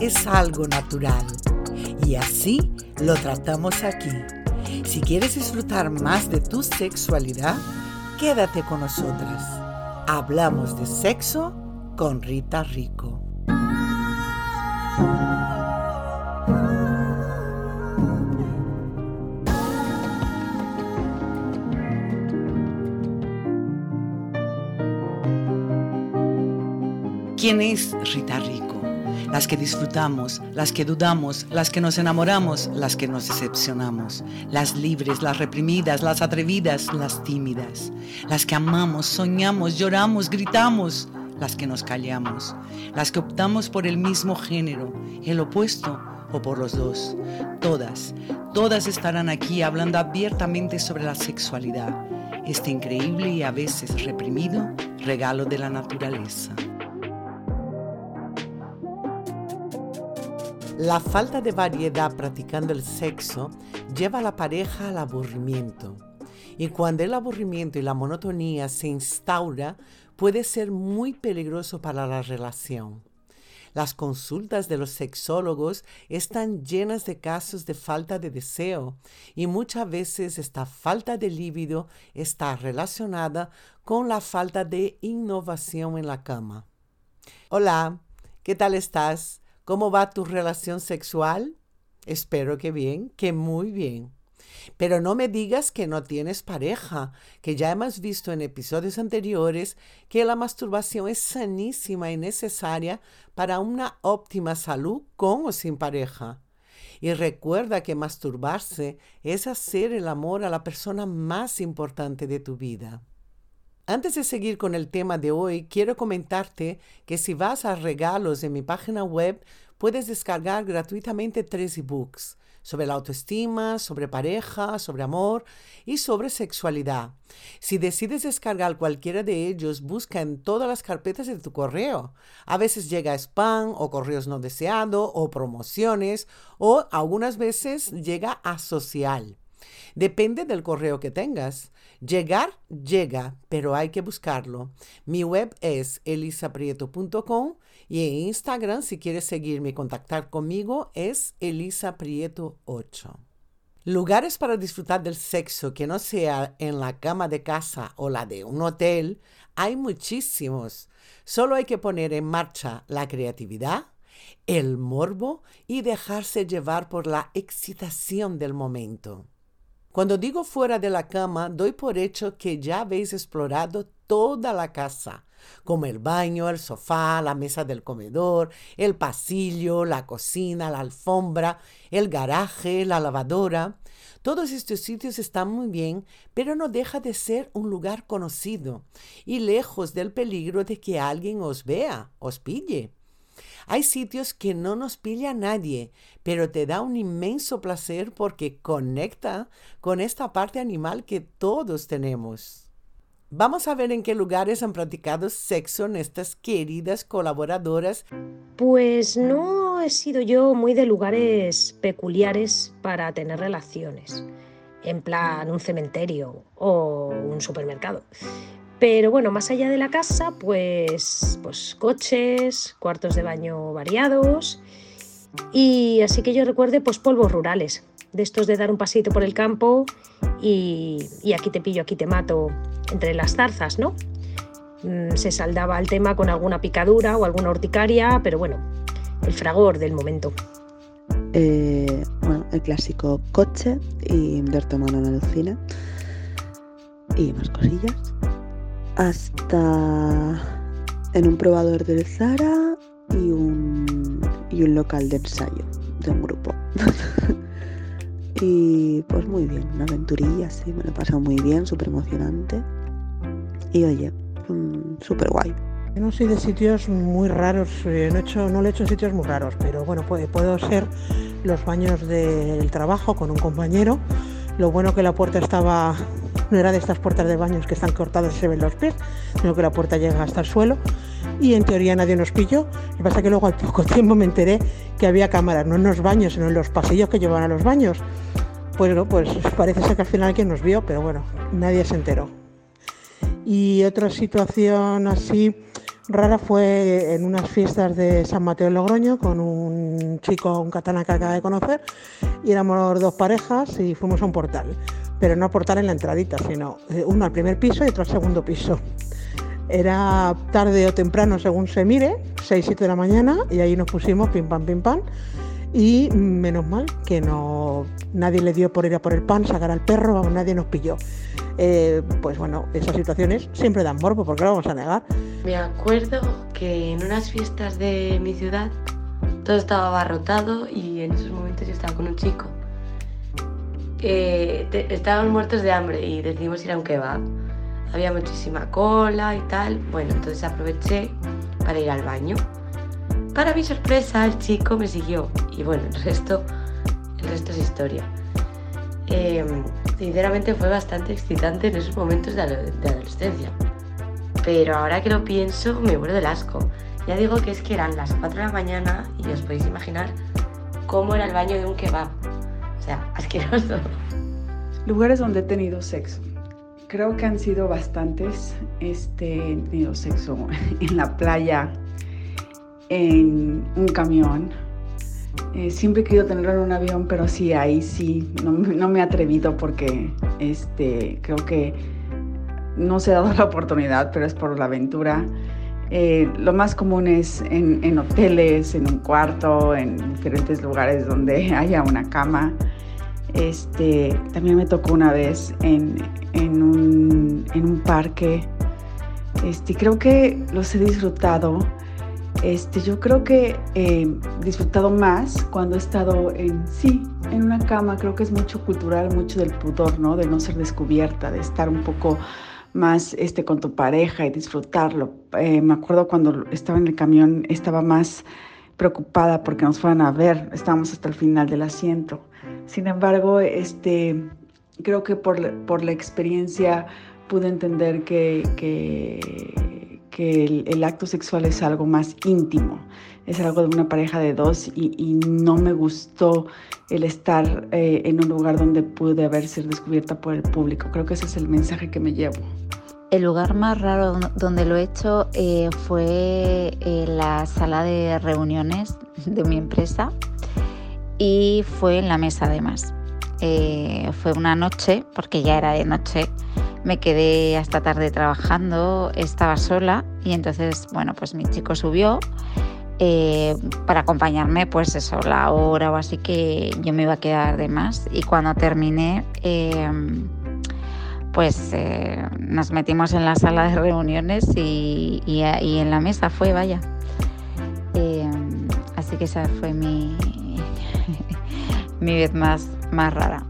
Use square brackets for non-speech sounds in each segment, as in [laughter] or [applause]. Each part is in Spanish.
es algo natural y así lo tratamos aquí. Si quieres disfrutar más de tu sexualidad, quédate con nosotras. Hablamos de sexo con Rita Rico. ¿Quién es Rita Rico? Las que disfrutamos, las que dudamos, las que nos enamoramos, las que nos decepcionamos, las libres, las reprimidas, las atrevidas, las tímidas, las que amamos, soñamos, lloramos, gritamos, las que nos callamos, las que optamos por el mismo género, el opuesto o por los dos. Todas, todas estarán aquí hablando abiertamente sobre la sexualidad, este increíble y a veces reprimido regalo de la naturaleza. La falta de variedad practicando el sexo lleva a la pareja al aburrimiento. Y cuando el aburrimiento y la monotonía se instaura, puede ser muy peligroso para la relación. Las consultas de los sexólogos están llenas de casos de falta de deseo y muchas veces esta falta de líbido está relacionada con la falta de innovación en la cama. Hola, ¿qué tal estás? ¿Cómo va tu relación sexual? Espero que bien, que muy bien. Pero no me digas que no tienes pareja, que ya hemos visto en episodios anteriores que la masturbación es sanísima y necesaria para una óptima salud con o sin pareja. Y recuerda que masturbarse es hacer el amor a la persona más importante de tu vida. Antes de seguir con el tema de hoy, quiero comentarte que si vas a regalos en mi página web, puedes descargar gratuitamente tres ebooks sobre la autoestima, sobre pareja, sobre amor y sobre sexualidad. Si decides descargar cualquiera de ellos, busca en todas las carpetas de tu correo. A veces llega spam o correos no deseados o promociones o algunas veces llega a social. Depende del correo que tengas. Llegar, llega, pero hay que buscarlo. Mi web es elisaprieto.com y en Instagram, si quieres seguirme y contactar conmigo, es elisaprieto8. Lugares para disfrutar del sexo que no sea en la cama de casa o la de un hotel, hay muchísimos. Solo hay que poner en marcha la creatividad, el morbo y dejarse llevar por la excitación del momento. Cuando digo fuera de la cama, doy por hecho que ya habéis explorado toda la casa, como el baño, el sofá, la mesa del comedor, el pasillo, la cocina, la alfombra, el garaje, la lavadora. Todos estos sitios están muy bien, pero no deja de ser un lugar conocido y lejos del peligro de que alguien os vea, os pille. Hay sitios que no nos pilla nadie, pero te da un inmenso placer porque conecta con esta parte animal que todos tenemos. Vamos a ver en qué lugares han practicado sexo estas queridas colaboradoras. Pues no he sido yo muy de lugares peculiares para tener relaciones, en plan un cementerio o un supermercado. Pero bueno, más allá de la casa, pues, pues coches, cuartos de baño variados y así que yo recuerde pues polvos rurales, de estos de dar un pasito por el campo y, aquí te pillo, aquí te mato entre las zarzas, ¿no? Mm, se saldaba el tema con alguna picadura o alguna urticaria, pero bueno, el fragor del momento. Eh, bueno, el clásico coche y ver tomando una lucina y más cosillas hasta en un probador del Zara y un, y un local de ensayo de un grupo. [laughs] y pues muy bien, una aventurilla, sí, me lo he pasado muy bien, súper emocionante. Y oye, mm, súper guay. No soy de sitios muy raros, eh, no, he hecho, no he hecho sitios muy raros, pero bueno, puede, puedo ser los baños del trabajo con un compañero. Lo bueno que la puerta estaba no era de estas puertas de baños que están cortadas y se ven los pies, sino que la puerta llega hasta el suelo y en teoría nadie nos pilló. Lo que pasa es que luego al poco [laughs] tiempo me enteré que había cámaras, no en los baños, sino en los pasillos que llevaban a los baños. Pues no, pues parece ser que al final alguien nos vio, pero bueno, nadie se enteró. Y otra situación así, rara fue en unas fiestas de San Mateo de Logroño con un chico, un katana que acaba de conocer, y éramos dos parejas y fuimos a un portal, pero no a portal en la entradita, sino eh, uno al primer piso y otro al segundo piso. Era tarde o temprano según se mire, 6-7 de la mañana, y ahí nos pusimos pim pam pim pam. Y menos mal que no nadie le dio por ir a por el pan, sacar al perro, nadie nos pilló. Eh, pues bueno, esas situaciones siempre dan morbo, porque lo vamos a negar. Me acuerdo que en unas fiestas de mi ciudad todo estaba abarrotado y en esos momentos yo estaba con un chico. Eh, estábamos muertos de hambre y decidimos ir a un kebab. Había muchísima cola y tal. Bueno, entonces aproveché para ir al baño. Para mi sorpresa, el chico me siguió y bueno, el resto, el resto es historia. Eh, sinceramente fue bastante excitante en esos momentos de, adolescencia. Pero ahora que lo pienso, me muero del asco. Ya digo que es que eran las 4 de la mañana y os podéis imaginar cómo era el baño de un kebab. Sea, asqueroso. Lugares donde he tenido sexo. Creo que han sido bastantes. Este, he tenido sexo [laughs] en la playa, en un camión, eh, siempre he querido tenerlo en un avión, pero sí, ahí sí, no, me he atrevido porque este, creo que no se ha dado la oportunidad, pero es por la aventura. Eh, lo más común es en, hoteles, en un cuarto, en diferentes lugares donde [laughs] haya una cama. Este, también me tocó una vez en, un, en un, parque. Este, creo que los he disfrutado este, yo creo que he disfrutado más cuando he estado en sí, en una cama. Creo que es mucho cultural, mucho del pudor, ¿no? De no ser descubierta, de estar un poco más este, con tu pareja y disfrutarlo. Eh, me acuerdo cuando estaba en el camión, estaba más preocupada porque nos fueran a ver, estábamos hasta el final del asiento. Sin embargo, este, creo que por, por la experiencia pude entender que, que el, acto sexual es algo más íntimo, es algo de una pareja de dos y, no me gustó el estar eh, en un lugar donde pude haber sido descubierta por el público. Creo que ese es el mensaje que me llevo. El lugar más raro donde lo he hecho eh, fue en la sala de reuniones de mi empresa y fue en la mesa además. Eh, fue una noche, porque ya era de noche, me quedé hasta tarde trabajando, estaba sola y entonces, bueno, pues mi chico subió eh, para acompañarme, pues eso, la hora o así que yo me iba a quedar de más. Y cuando terminé, pues eh, nos metimos en la sala de reuniones y, en la mesa fue, vaya. Em, así que esa fue mi, [laughs] mi vez más, más rara.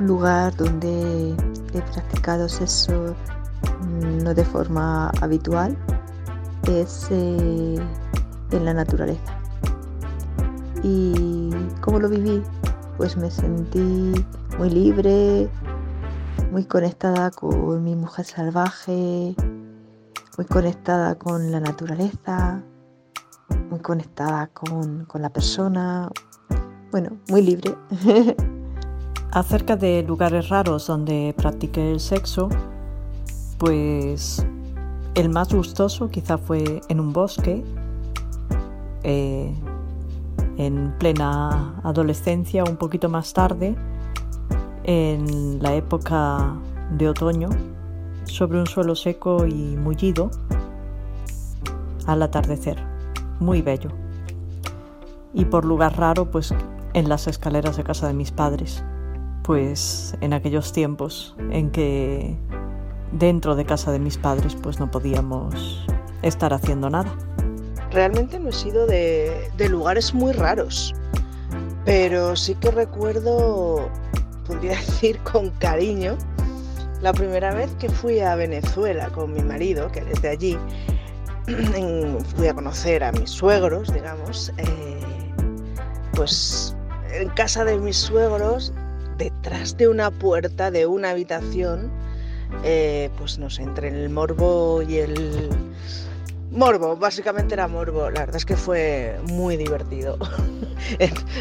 Lugar donde he practicado sexo mm, no de forma habitual es eh, en la naturaleza. ¿Y cómo lo viví? Pues me sentí muy libre, muy conectada con mi mujer salvaje, muy conectada con la naturaleza, muy conectada con, con la persona, bueno, muy libre. [laughs] Acerca de lugares raros donde practiqué el sexo, pues el más gustoso quizá fue en un bosque, eh, en plena adolescencia, un poquito más tarde, en la época de otoño, sobre un suelo seco y mullido, al atardecer, muy bello. Y por lugar raro, pues en las escaleras de casa de mis padres pues en aquellos tiempos en que dentro de casa de mis padres pues no podíamos estar haciendo nada. Realmente no he sido de, lugares muy raros, pero sí que recuerdo, podría [laughs] decir con cariño, la primera vez que fui a Venezuela con mi marido, que desde allí, [clears throat] fui a conocer a mis suegros, digamos, eh, pues en casa de mis suegros detrás de una puerta de una habitación, eh, pues no sé, entre el morbo y el... Morbo, básicamente era morbo. La verdad es que fue muy divertido. [laughs]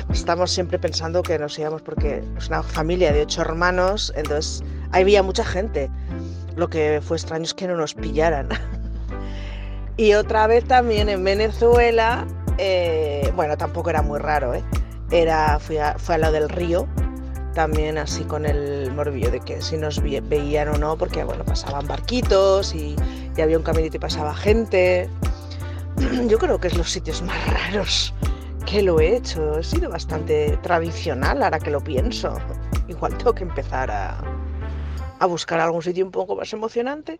Estamos siempre pensando que nos íbamos porque es una familia de ocho hermanos, entonces había mucha gente. Lo que fue extraño es que no nos pillaran. [laughs] Y otra vez también en Venezuela, eh, bueno, tampoco era muy raro, ¿eh? Era, fui a, fue a lo del río, también así con el morbillo de que si nos veían o no, porque bueno, pasaban barquitos y, y había un caminito y pasaba gente. [clears throat] Yo creo que es los sitios más raros que lo he hecho. He sido bastante tradicional ahora que lo pienso. Igual tengo que empezar a, a buscar algún sitio un poco más emocionante.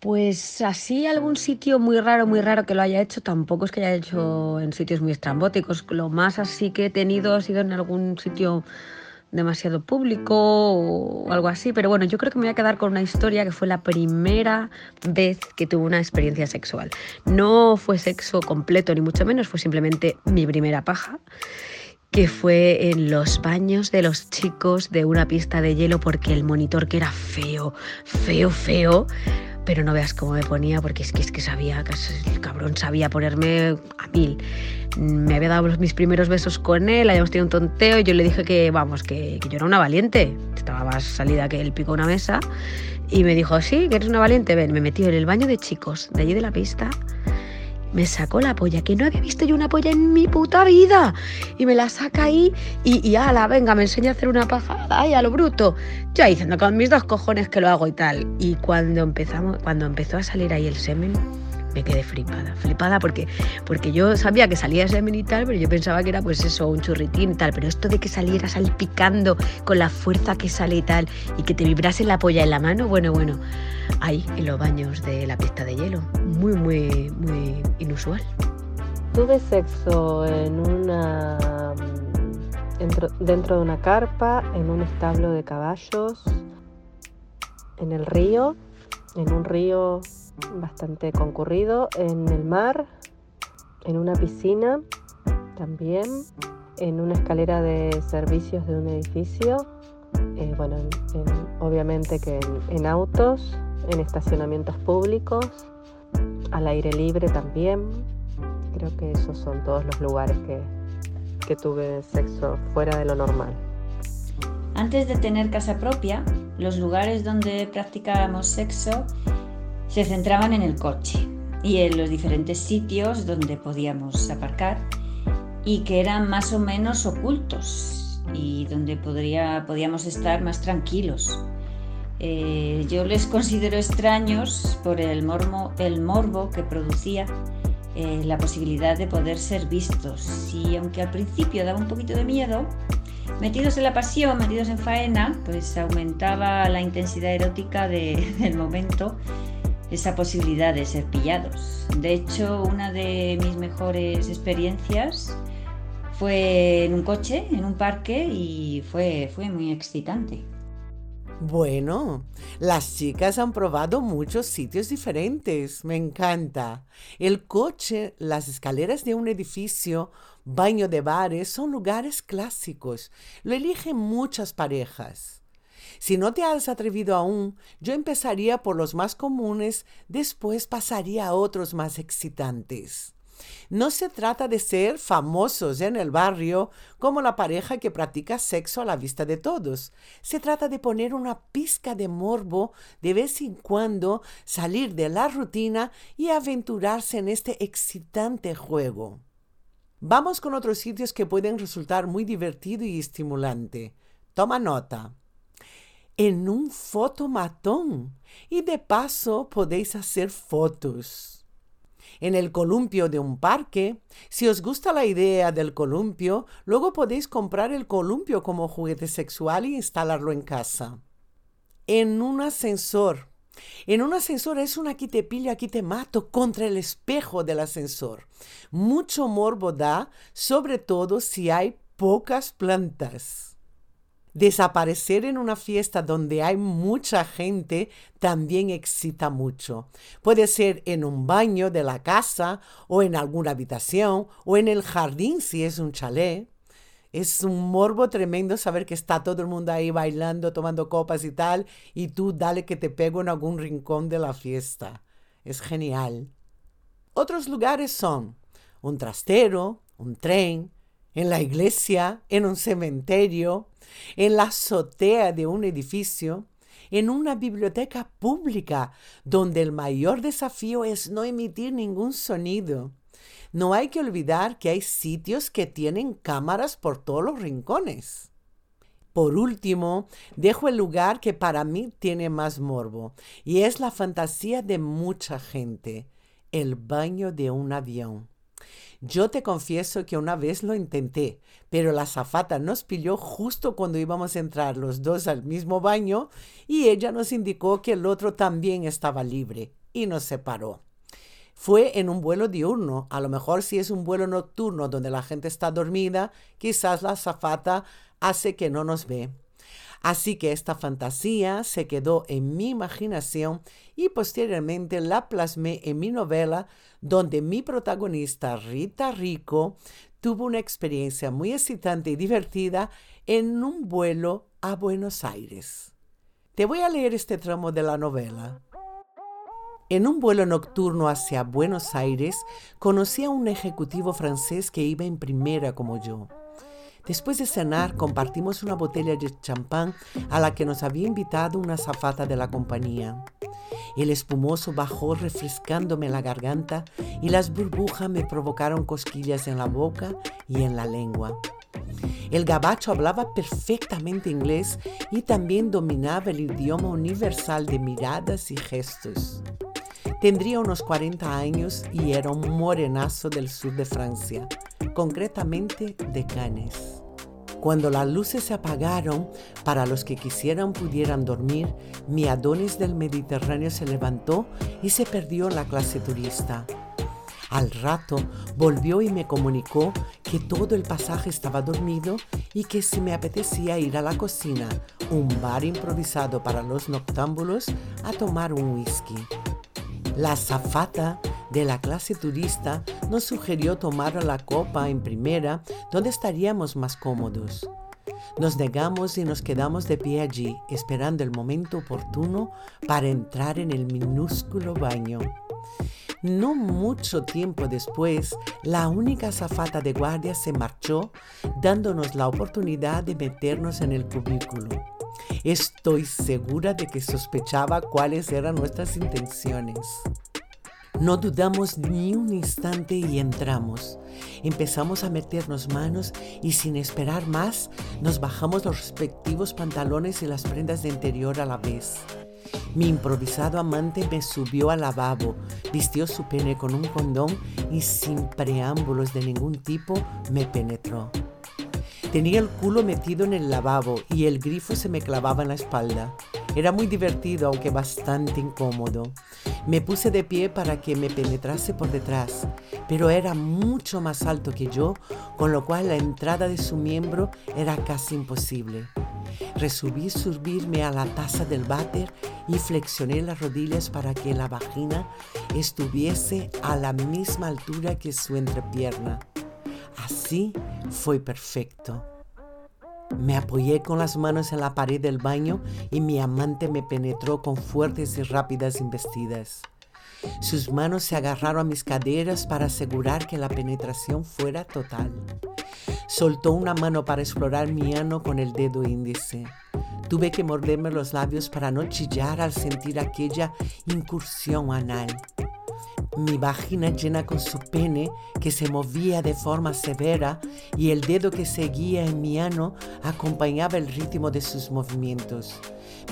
Pues así algún sitio muy raro, muy raro que lo haya hecho, tampoco es que haya hecho en sitios muy estrambóticos. Lo más así que he tenido ha sido en algún sitio demasiado público o algo así, pero bueno, yo creo que me voy a quedar con una historia que fue la primera vez que tuve una experiencia sexual. No fue sexo completo ni mucho menos, fue simplemente mi primera paja que fue en los baños de los chicos de una pista de hielo porque el monitor que era feo, feo, feo, pero no veas cómo me ponía porque es que, es que sabía, el cabrón sabía ponerme a mil. Me había dado mis primeros besos con él, habíamos tenido un tonteo y yo le dije que, vamos, que, que yo era una valiente. Estaba más salida que él pico una mesa y me dijo, sí, que eres una valiente, ven, me metió en el baño de chicos de allí de la pista me sacó la polla, que no había visto yo una polla en mi puta vida. Y me la saca ahí y, y ala, venga, me enseña a hacer una pajada, ay, a lo bruto. Yo diciendo con mis dos cojones que lo hago y tal. Y cuando empezamos, cuando empezó a salir ahí el semen, me quedé flipada, flipada porque, porque yo sabía que salía semen y tal, pero yo pensaba que era pues eso, un churritín y tal, pero esto de que saliera salpicando con la fuerza que sale y tal, y que te vibrase la polla en la mano, bueno, bueno, ahí en los baños de la pista de hielo, muy, muy, muy inusual. Tuve sexo en una dentro, dentro de una carpa, en un establo de caballos, en el río, en un río bastante concurrido, en el mar, en una piscina también, en una escalera de servicios de un edificio, eh, bueno, obviamente que en, autos, en estacionamientos públicos, al aire libre también. Creo que esos son todos los lugares que, que tuve sexo fuera de lo normal. Antes de tener casa propia, los lugares donde practicábamos sexo se centraban en el coche y en los diferentes sitios donde podíamos aparcar y que eran más o menos ocultos y donde podría, podíamos estar más tranquilos. Eh, yo les considero extraños por el, mormo, el morbo que producía eh, la posibilidad de poder ser vistos y aunque al principio daba un poquito de miedo, metidos en la pasión, metidos en faena, pues aumentaba la intensidad erótica [laughs] del momento esa posibilidad de ser pillados. De hecho, una de mis mejores experiencias fue en un coche, en un parque y fue, fue muy excitante. Bueno, las chicas han probado muchos sitios diferentes, me encanta. El coche, las escaleras de un edificio, baño de bares son lugares clásicos. Lo eligen muchas parejas. Si no te has atrevido aún, yo empezaría por los más comunes, después pasaría a otros más excitantes. No se trata de ser famosos en el barrio como la pareja que practica sexo a la vista de todos. Se trata de poner una pizca de morbo de vez en cuando, salir de la rutina y aventurarse en este excitante juego. Vamos con otros sitios que pueden resultar muy divertido y estimulante. Toma nota en un fotomatón y de paso podéis hacer fotos. En el columpio de un parque, si os gusta la idea del columpio, luego podéis comprar el columpio como juguete sexual y instalarlo en casa. En un ascensor. En un ascensor es un aquí te pillo, aquí te mato contra el espejo del ascensor. Mucho morbo da, sobre todo si hay pocas plantas. Desaparecer en una fiesta donde hay mucha gente también excita mucho. Puede ser en un baño de la casa o en alguna habitación o en el jardín si es un chalet. Es un morbo tremendo saber que está todo el mundo ahí bailando, tomando copas y tal, y tú dale que te pego en algún rincón de la fiesta. Es genial. Otros lugares son un trastero, un tren, en la iglesia, en un cementerio, en la azotea de un edificio, en una biblioteca pública donde el mayor desafío es no emitir ningún sonido. No hay que olvidar que hay sitios que tienen cámaras por todos los rincones. Por último, dejo el lugar que para mí tiene más morbo, y es la fantasía de mucha gente, el baño de un avión. Yo te confieso que una vez lo intenté, pero la zafata nos pilló justo cuando íbamos a entrar los dos al mismo baño y ella nos indicó que el otro también estaba libre y nos separó. Fue en un vuelo diurno, a lo mejor si es un vuelo nocturno donde la gente está dormida, quizás la zafata hace que no nos ve. Así que esta fantasía se quedó en mi imaginación y posteriormente la plasmé en mi novela donde mi protagonista Rita Rico tuvo una experiencia muy excitante y divertida en un vuelo a Buenos Aires. Te voy a leer este tramo de la novela. En un vuelo nocturno hacia Buenos Aires conocí a un ejecutivo francés que iba en primera como yo. Después de cenar, compartimos una botella de champán a la que nos había invitado una zafata de la compañía. El espumoso bajó refrescándome la garganta y las burbujas me provocaron cosquillas en la boca y en la lengua. El gabacho hablaba perfectamente inglés y también dominaba el idioma universal de miradas y gestos. Tendría unos 40 años y era un morenazo del sur de Francia, concretamente de Cannes. Cuando las luces se apagaron, para los que quisieran pudieran dormir, mi Adonis del Mediterráneo se levantó y se perdió la clase turista. Al rato volvió y me comunicó que todo el pasaje estaba dormido y que si me apetecía ir a la cocina, un bar improvisado para los noctámbulos, a tomar un whisky. La zafata de la clase turista nos sugirió tomar la copa en primera, donde estaríamos más cómodos. Nos negamos y nos quedamos de pie allí, esperando el momento oportuno para entrar en el minúsculo baño. No mucho tiempo después, la única zafata de guardia se marchó, dándonos la oportunidad de meternos en el cubículo. Estoy segura de que sospechaba cuáles eran nuestras intenciones. No dudamos ni un instante y entramos. Empezamos a meternos manos y sin esperar más nos bajamos los respectivos pantalones y las prendas de interior a la vez. Mi improvisado amante me subió al lavabo, vistió su pene con un condón y sin preámbulos de ningún tipo me penetró. Tenía el culo metido en el lavabo y el grifo se me clavaba en la espalda. Era muy divertido, aunque bastante incómodo. Me puse de pie para que me penetrase por detrás, pero era mucho más alto que yo, con lo cual la entrada de su miembro era casi imposible. Resolví subirme a la taza del váter y flexioné las rodillas para que la vagina estuviese a la misma altura que su entrepierna. Así fue perfecto. Me apoyé con las manos en la pared del baño y mi amante me penetró con fuertes y rápidas investidas. Sus manos se agarraron a mis caderas para asegurar que la penetración fuera total. Soltó una mano para explorar mi ano con el dedo índice. Tuve que morderme los labios para no chillar al sentir aquella incursión anal mi vagina llena con su pene que se movía de forma severa y el dedo que seguía en mi ano acompañaba el ritmo de sus movimientos.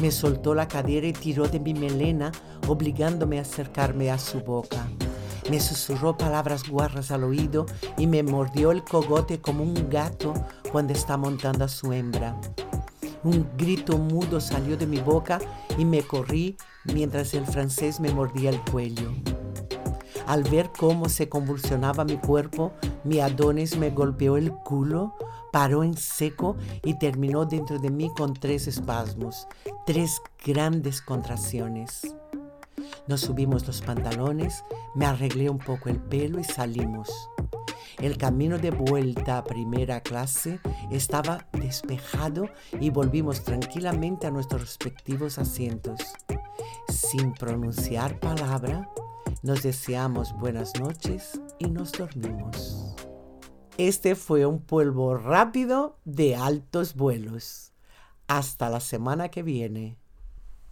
Me soltó la cadera y tiró de mi melena, obligándome a acercarme a su boca. Me susurró palabras guarras al oído y me mordió el cogote como un gato cuando está montando a su hembra. Un grito mudo salió de mi boca y me corrí mientras el francés me mordía el cuello. Al ver cómo se convulsionaba mi cuerpo, mi Adonis me golpeó el culo, paró en seco y terminó dentro de mí con tres espasmos, tres grandes contracciones. Nos subimos los pantalones, me arreglé un poco el pelo y salimos. El camino de vuelta a primera clase estaba despejado y volvimos tranquilamente a nuestros respectivos asientos. Sin pronunciar palabra, nos deseamos buenas noches y nos dormimos. Este fue un polvo rápido de altos vuelos. Hasta la semana que viene.